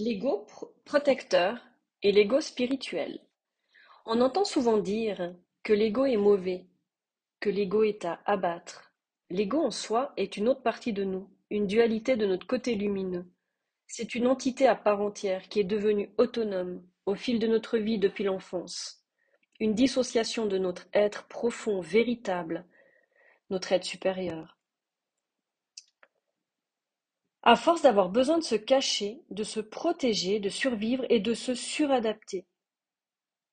L'ego protecteur et l'ego spirituel. On entend souvent dire que l'ego est mauvais, que l'ego est à abattre. L'ego en soi est une autre partie de nous, une dualité de notre côté lumineux. C'est une entité à part entière qui est devenue autonome au fil de notre vie depuis l'enfance. Une dissociation de notre être profond, véritable, notre être supérieur. À force d'avoir besoin de se cacher, de se protéger, de survivre et de se suradapter.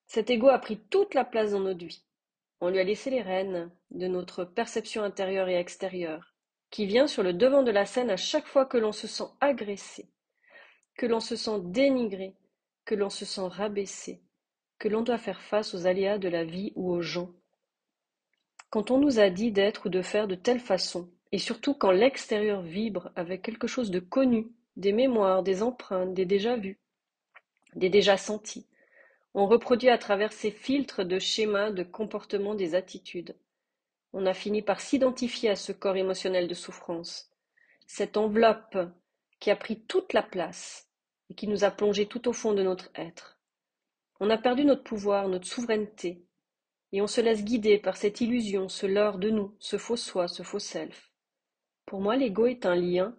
Cet ego a pris toute la place dans notre vie. On lui a laissé les rênes de notre perception intérieure et extérieure, qui vient sur le devant de la scène à chaque fois que l'on se sent agressé, que l'on se sent dénigré, que l'on se sent rabaissé, que l'on doit faire face aux aléas de la vie ou aux gens. Quand on nous a dit d'être ou de faire de telle façon, et surtout quand l'extérieur vibre avec quelque chose de connu, des mémoires, des empreintes, des déjà-vus, des déjà sentis. On reproduit à travers ces filtres de schémas de comportement des attitudes. On a fini par s'identifier à ce corps émotionnel de souffrance, cette enveloppe qui a pris toute la place et qui nous a plongé tout au fond de notre être. On a perdu notre pouvoir, notre souveraineté, et on se laisse guider par cette illusion, ce leurre de nous, ce faux soi, ce faux self. Pour moi, l'ego est un lien,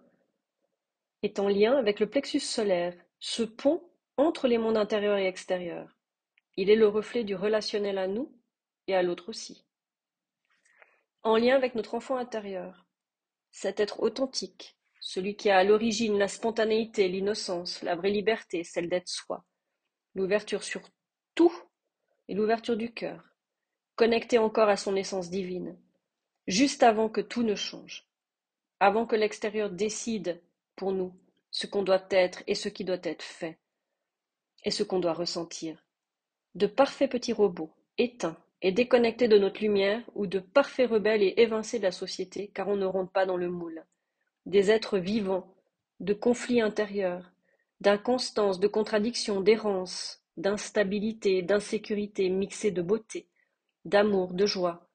est en lien avec le plexus solaire, ce pont entre les mondes intérieurs et extérieurs. Il est le reflet du relationnel à nous et à l'autre aussi. En lien avec notre enfant intérieur, cet être authentique, celui qui a à l'origine la spontanéité, l'innocence, la vraie liberté, celle d'être soi, l'ouverture sur tout et l'ouverture du cœur, connecté encore à son essence divine, juste avant que tout ne change avant que l'extérieur décide pour nous ce qu'on doit être et ce qui doit être fait, et ce qu'on doit ressentir. De parfaits petits robots, éteints et déconnectés de notre lumière, ou de parfaits rebelles et évincés de la société, car on ne rentre pas dans le moule. Des êtres vivants, de conflits intérieurs, d'inconstance, de contradictions, d'errance, d'instabilité, d'insécurité mixées de beauté, d'amour, de joie,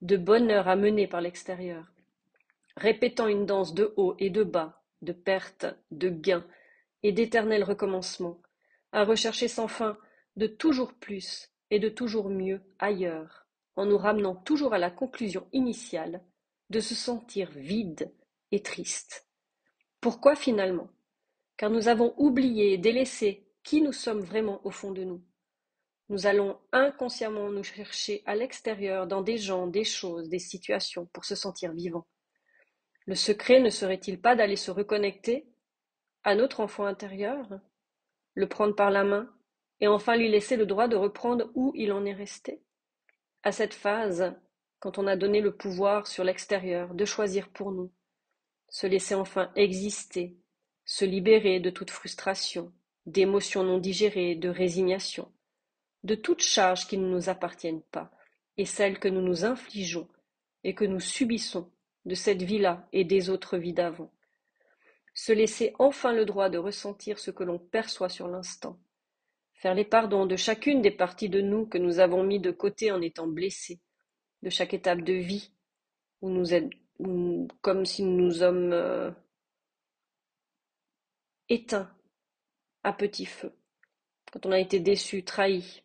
de bonheur à mener par l'extérieur répétant une danse de haut et de bas, de perte, de gain, et d'éternel recommencement, à rechercher sans fin de toujours plus et de toujours mieux ailleurs, en nous ramenant toujours à la conclusion initiale de se sentir vide et triste. Pourquoi finalement? Car nous avons oublié et délaissé qui nous sommes vraiment au fond de nous. Nous allons inconsciemment nous chercher à l'extérieur dans des gens, des choses, des situations pour se sentir vivants. Le secret ne serait-il pas d'aller se reconnecter à notre enfant intérieur, le prendre par la main et enfin lui laisser le droit de reprendre où il en est resté? À cette phase, quand on a donné le pouvoir sur l'extérieur de choisir pour nous, se laisser enfin exister, se libérer de toute frustration, d'émotions non digérées, de résignation, de toute charge qui ne nous appartiennent pas, et celles que nous nous infligeons et que nous subissons de cette vie-là et des autres vies d'avant. Se laisser enfin le droit de ressentir ce que l'on perçoit sur l'instant. Faire les pardons de chacune des parties de nous que nous avons mis de côté en étant blessés, de chaque étape de vie où nous êtes comme si nous sommes euh, éteints à petit feu, quand on a été déçu, trahi.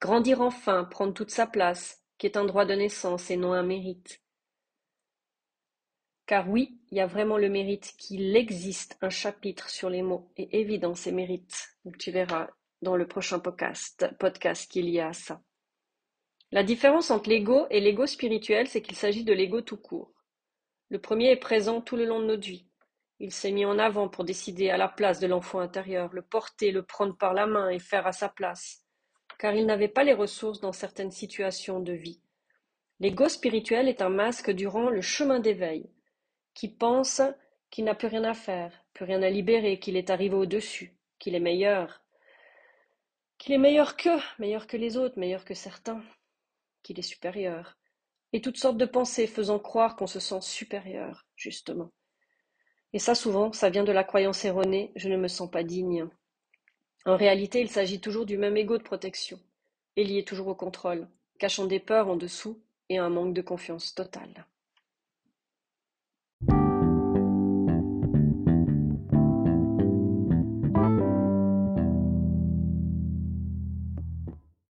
Grandir enfin, prendre toute sa place, qui est un droit de naissance et non un mérite. Car oui, il y a vraiment le mérite qu'il existe un chapitre sur les mots et évident ces mérites. Tu verras dans le prochain podcast, podcast qu'il y a ça. La différence entre l'ego et l'ego spirituel, c'est qu'il s'agit de l'ego tout court. Le premier est présent tout le long de notre vie. Il s'est mis en avant pour décider à la place de l'enfant intérieur, le porter, le prendre par la main et faire à sa place, car il n'avait pas les ressources dans certaines situations de vie. L'ego spirituel est un masque durant le chemin d'éveil, qui pense qu'il n'a plus rien à faire, plus rien à libérer, qu'il est arrivé au-dessus, qu'il est meilleur, qu'il est meilleur qu'eux, meilleur que les autres, meilleur que certains, qu'il est supérieur, et toutes sortes de pensées faisant croire qu'on se sent supérieur, justement. Et ça, souvent, ça vient de la croyance erronée, je ne me sens pas digne. En réalité, il s'agit toujours du même ego de protection, et lié toujours au contrôle, cachant des peurs en dessous et un manque de confiance totale.